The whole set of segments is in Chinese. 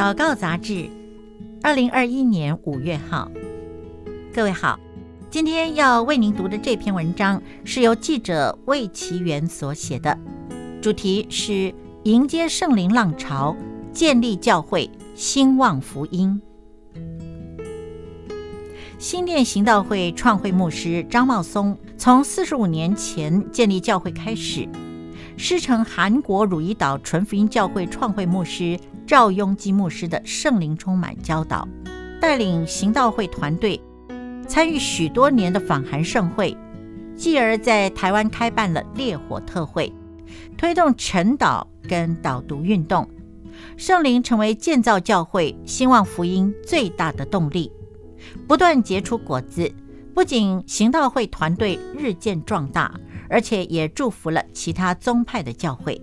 祷告杂志，二零二一年五月号。各位好，今天要为您读的这篇文章是由记者魏其元所写的，主题是迎接圣灵浪潮，建立教会，兴旺福音。新店行道会创会牧师张茂松从四十五年前建立教会开始，师承韩国汝矣岛纯福音教会创会牧师。赵雍基牧师的圣灵充满教导，带领行道会团队参与许多年的访韩盛会，继而在台湾开办了烈火特会，推动晨祷跟导读运动。圣灵成为建造教会、兴旺福音最大的动力，不断结出果子。不仅行道会团队日渐壮大，而且也祝福了其他宗派的教会。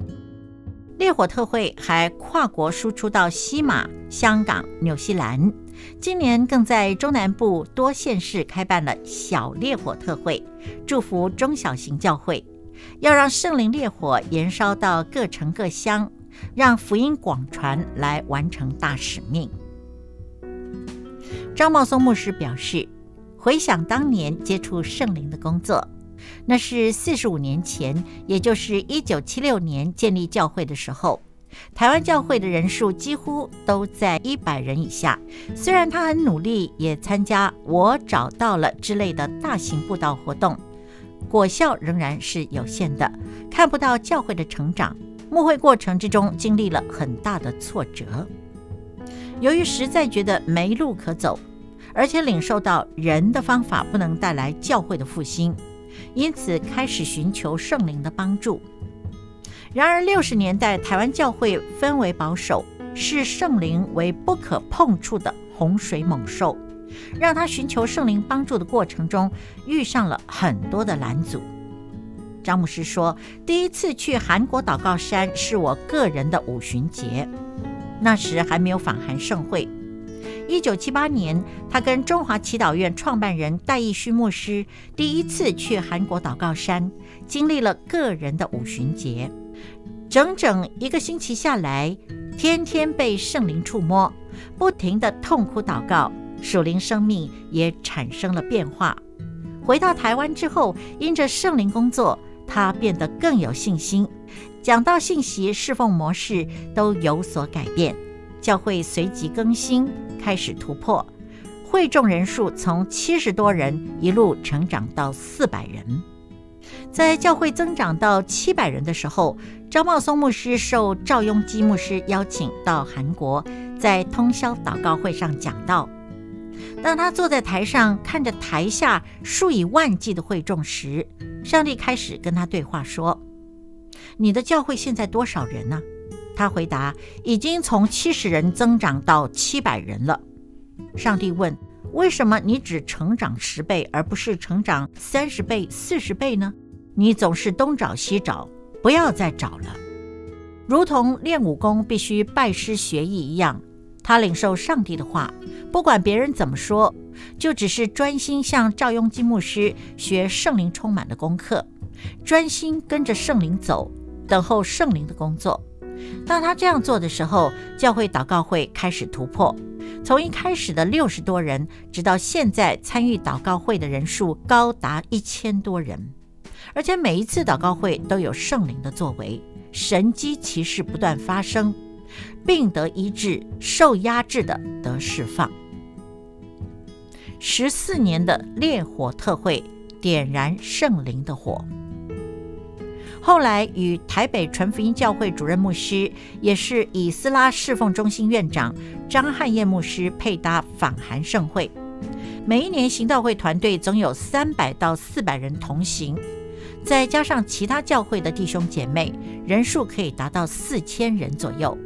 烈火特会还跨国输出到西马、香港、纽西兰，今年更在中南部多县市开办了小烈火特会，祝福中小型教会，要让圣灵烈火延烧到各城各乡，让福音广传来完成大使命。张茂松牧师表示，回想当年接触圣灵的工作。那是四十五年前，也就是一九七六年建立教会的时候，台湾教会的人数几乎都在一百人以下。虽然他很努力，也参加“我找到了”之类的大型布道活动，果效仍然是有限的，看不到教会的成长。牧会过程之中经历了很大的挫折，由于实在觉得没路可走，而且领受到人的方法不能带来教会的复兴。因此，开始寻求圣灵的帮助。然而，六十年代台湾教会氛围保守，视圣灵为不可碰触的洪水猛兽，让他寻求圣灵帮助的过程中遇上了很多的拦阻。张牧师说：“第一次去韩国祷告山是我个人的五旬节，那时还没有访韩盛会。”一九七八年，他跟中华祈祷院创办人戴义勋牧师第一次去韩国祷告山，经历了个人的五旬节。整整一个星期下来，天天被圣灵触摸，不停地痛哭祷告，属灵生命也产生了变化。回到台湾之后，因着圣灵工作，他变得更有信心，讲道信息、侍奉模式都有所改变。教会随即更新，开始突破，会众人数从七十多人一路成长到四百人。在教会增长到七百人的时候，张茂松牧师受赵雍基牧师邀请到韩国，在通宵祷告会上讲道。当他坐在台上看着台下数以万计的会众时，上帝开始跟他对话说：“你的教会现在多少人呢？”他回答：“已经从七十人增长到七百人了。”上帝问：“为什么你只成长十倍，而不是成长三十倍、四十倍呢？你总是东找西找，不要再找了。如同练武功必须拜师学艺一样，他领受上帝的话，不管别人怎么说，就只是专心向赵雍基牧师学圣灵充满的功课，专心跟着圣灵走，等候圣灵的工作。”当他这样做的时候，教会祷告会开始突破，从一开始的六十多人，直到现在参与祷告会的人数高达一千多人，而且每一次祷告会都有圣灵的作为，神迹奇事不断发生，病得医治，受压制的得释放。十四年的烈火特会点燃圣灵的火。后来与台北纯福音教会主任牧师，也是以斯拉侍奉中心院长张汉业牧师配搭访韩盛会，每一年行道会团队总有三百到四百人同行，再加上其他教会的弟兄姐妹，人数可以达到四千人左右。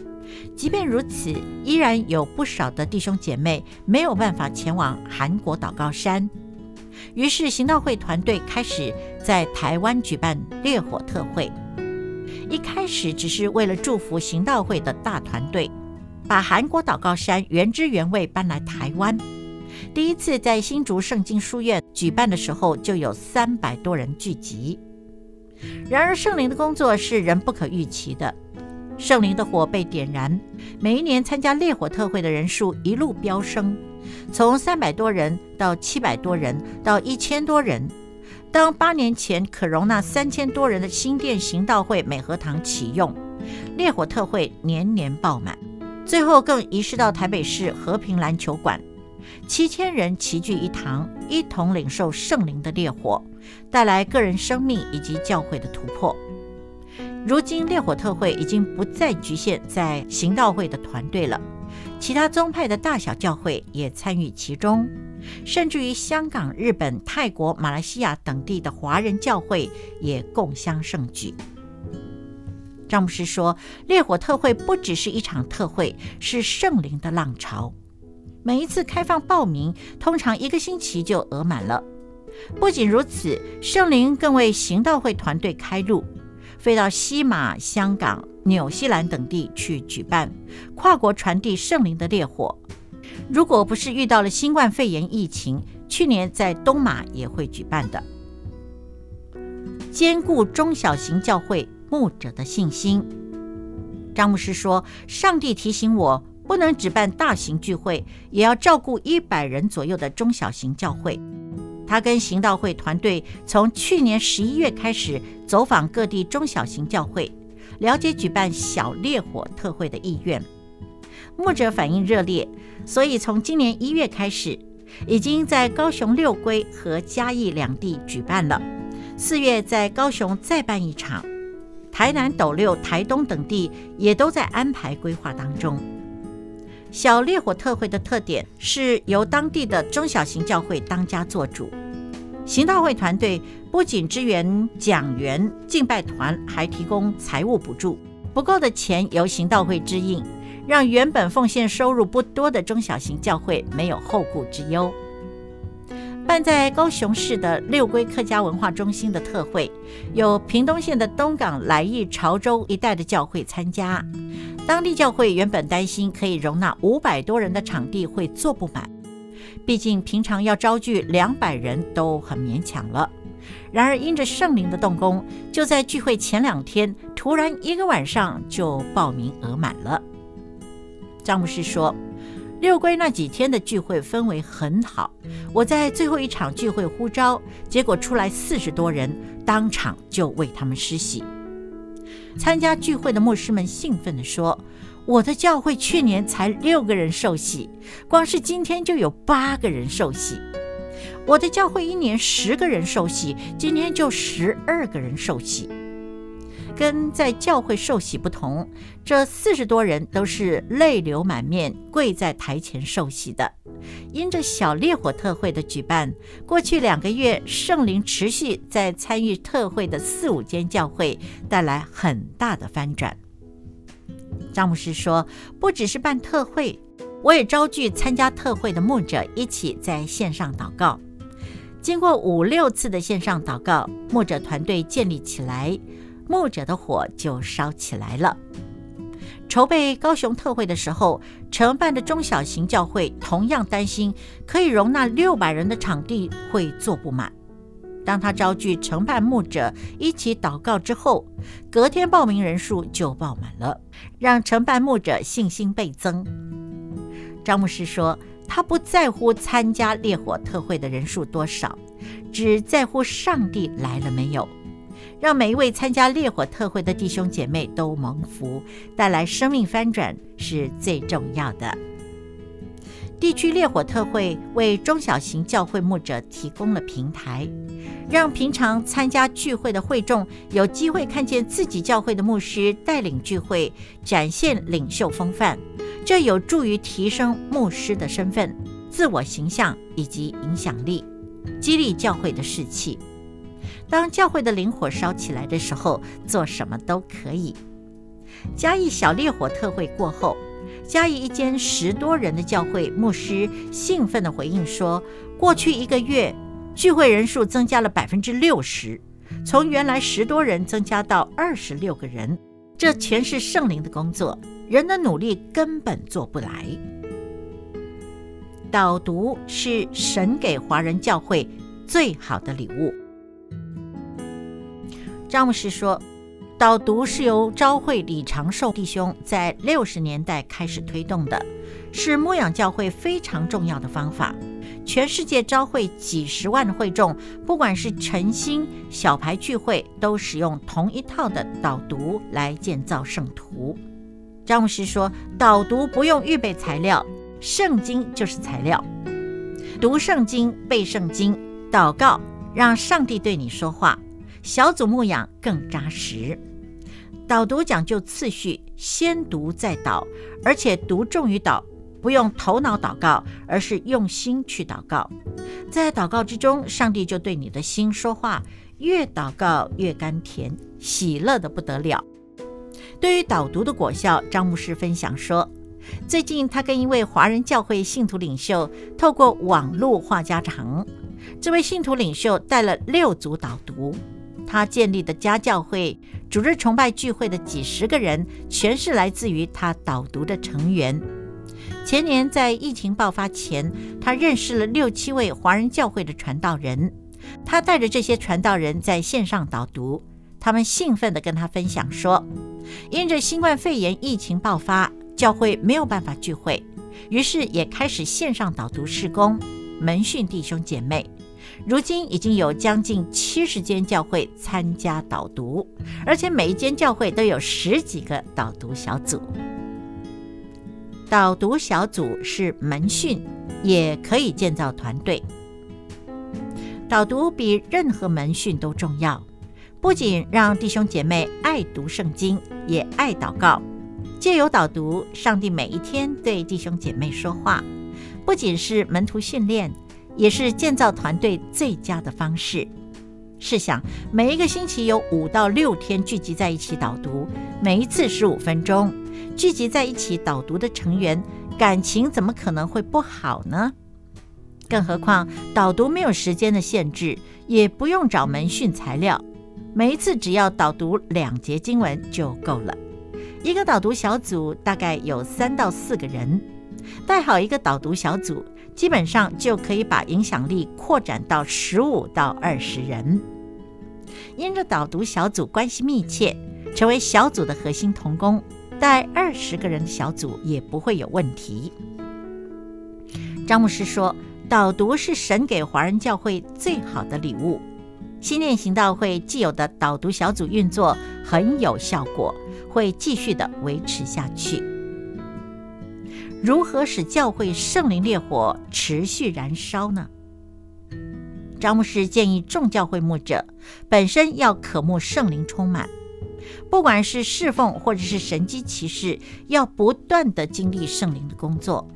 即便如此，依然有不少的弟兄姐妹没有办法前往韩国祷告山。于是，行道会团队开始在台湾举办烈火特会。一开始只是为了祝福行道会的大团队，把韩国祷告山原汁原味搬来台湾。第一次在新竹圣经书院举办的时候，就有三百多人聚集。然而，圣灵的工作是人不可预期的。圣灵的火被点燃，每一年参加烈火特会的人数一路飙升，从三百多人到七百多人到一千多人。当八年前可容纳三千多人的新店行道会美和堂启用，烈火特会年年爆满，最后更移师到台北市和平篮球馆，七千人齐聚一堂，一同领受圣灵的烈火，带来个人生命以及教会的突破。如今烈火特会已经不再局限在行道会的团队了，其他宗派的大小教会也参与其中，甚至于香港、日本、泰国、马来西亚等地的华人教会也共襄盛举。张牧师说，烈火特会不只是一场特会，是圣灵的浪潮。每一次开放报名，通常一个星期就额满了。不仅如此，圣灵更为行道会团队开路。飞到西马、香港、纽西兰等地去举办跨国传递圣灵的烈火。如果不是遇到了新冠肺炎疫情，去年在东马也会举办的。兼顾中小型教会牧者的信心，张牧师说：“上帝提醒我，不能只办大型聚会，也要照顾一百人左右的中小型教会。”他跟行道会团队从去年十一月开始走访各地中小型教会，了解举办小烈火特会的意愿。牧者反应热烈，所以从今年一月开始，已经在高雄六龟和嘉义两地举办了。四月在高雄再办一场，台南斗六、台东等地也都在安排规划当中。小烈火特会的特点是由当地的中小型教会当家做主。行道会团队不仅支援讲员、敬拜团，还提供财务补助。不够的钱由行道会支应，让原本奉献收入不多的中小型教会没有后顾之忧。办在高雄市的六龟客家文化中心的特会，有屏东县的东港、来义、潮州一带的教会参加。当地教会原本担心可以容纳五百多人的场地会坐不满。毕竟平常要招聚两百人都很勉强了，然而因着圣灵的动工，就在聚会前两天，突然一个晚上就报名额满了。张牧师说，六龟那几天的聚会氛围很好，我在最后一场聚会呼召，结果出来四十多人，当场就为他们施洗。参加聚会的牧师们兴奋地说。我的教会去年才六个人受洗，光是今天就有八个人受洗。我的教会一年十个人受洗，今天就十二个人受洗。跟在教会受洗不同，这四十多人都是泪流满面跪在台前受洗的。因着小烈火特会的举办，过去两个月圣灵持续在参与特会的四五间教会带来很大的翻转。张牧师说：“不只是办特会，我也召集参加特会的牧者一起在线上祷告。经过五六次的线上祷告，牧者团队建立起来，牧者的火就烧起来了。筹备高雄特会的时候，承办的中小型教会同样担心可以容纳六百人的场地会坐不满。”当他召集承办牧者一起祷告之后，隔天报名人数就爆满了，让承办牧者信心倍增。张牧师说：“他不在乎参加烈火特会的人数多少，只在乎上帝来了没有，让每一位参加烈火特会的弟兄姐妹都蒙福，带来生命翻转是最重要的。”地区烈火特会为中小型教会牧者提供了平台，让平常参加聚会的会众有机会看见自己教会的牧师带领聚会，展现领袖风范。这有助于提升牧师的身份、自我形象以及影响力，激励教会的士气。当教会的灵火烧起来的时候，做什么都可以。嘉义小烈火特会过后。嘉义一间十多人的教会牧师兴奋地回应说：“过去一个月，聚会人数增加了百分之六十，从原来十多人增加到二十六个人。这全是圣灵的工作，人的努力根本做不来。导读是神给华人教会最好的礼物。”张牧师说。导读是由昭会李长寿弟兄在六十年代开始推动的，是牧养教会非常重要的方法。全世界昭会几十万的会众，不管是晨星、小牌聚会，都使用同一套的导读来建造圣徒。张牧师说，导读不用预备材料，圣经就是材料。读圣经、背圣经、祷告，让上帝对你说话。小组牧养更扎实。导读讲究次序，先读再导，而且读重于导，不用头脑祷告，而是用心去祷告。在祷告之中，上帝就对你的心说话，越祷告越甘甜，喜乐得不得了。对于导读的果效，张牧师分享说，最近他跟一位华人教会信徒领袖透过网络话家常，这位信徒领袖带了六组导读。他建立的家教会、主日崇拜聚会的几十个人，全是来自于他导读的成员。前年在疫情爆发前，他认识了六七位华人教会的传道人，他带着这些传道人在线上导读。他们兴奋地跟他分享说，因着新冠肺炎疫情爆发，教会没有办法聚会，于是也开始线上导读施工，门训弟兄姐妹。如今已经有将近七十间教会参加导读，而且每一间教会都有十几个导读小组。导读小组是门训，也可以建造团队。导读比任何门训都重要，不仅让弟兄姐妹爱读圣经，也爱祷告。借由导读，上帝每一天对弟兄姐妹说话，不仅是门徒训练。也是建造团队最佳的方式。试想，每一个星期有五到六天聚集在一起导读，每一次十五分钟，聚集在一起导读的成员，感情怎么可能会不好呢？更何况导读没有时间的限制，也不用找门训材料，每一次只要导读两节经文就够了。一个导读小组大概有三到四个人，带好一个导读小组。基本上就可以把影响力扩展到十五到二十人。因着导读小组关系密切，成为小组的核心同工，带二十个人的小组也不会有问题。张牧师说，导读是神给华人教会最好的礼物。新念行道会既有的导读小组运作很有效果，会继续的维持下去。如何使教会圣灵烈火持续燃烧呢？张牧师建议众教会牧者本身要渴慕圣灵充满，不管是侍奉或者是神迹奇事，要不断地经历圣灵的工作，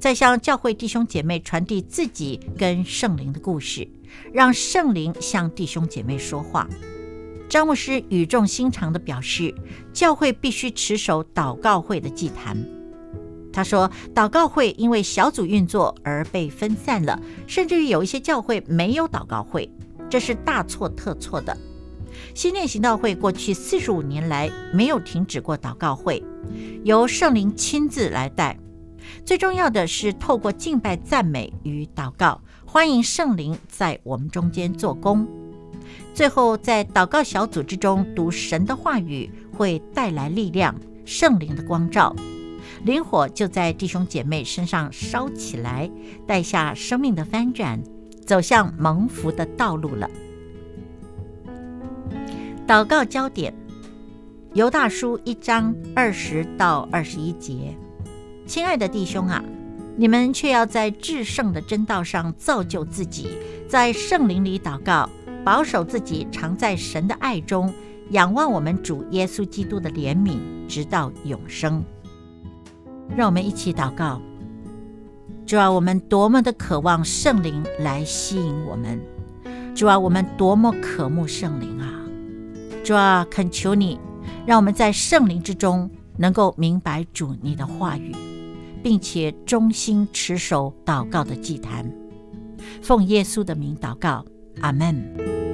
再向教会弟兄姐妹传递自己跟圣灵的故事，让圣灵向弟兄姐妹说话。张牧师语重心长地表示，教会必须持守祷告会的祭坛。他说：“祷告会因为小组运作而被分散了，甚至于有一些教会没有祷告会，这是大错特错的。新念行道会过去四十五年来没有停止过祷告会，由圣灵亲自来带。最重要的是透过敬拜、赞美与祷告，欢迎圣灵在我们中间做工。最后在祷告小组之中读神的话语，会带来力量，圣灵的光照。”灵火就在弟兄姐妹身上烧起来，带下生命的翻转，走向蒙福的道路了。祷告焦点：犹大书一章二十到二十一节。亲爱的弟兄啊，你们却要在至圣的真道上造就自己，在圣灵里祷告，保守自己，常在神的爱中，仰望我们主耶稣基督的怜悯，直到永生。让我们一起祷告，主啊，我们多么的渴望圣灵来吸引我们，主啊，我们多么渴慕圣灵啊！主啊，恳求你，让我们在圣灵之中能够明白主你的话语，并且忠心持守祷告的祭坛。奉耶稣的名祷告，阿门。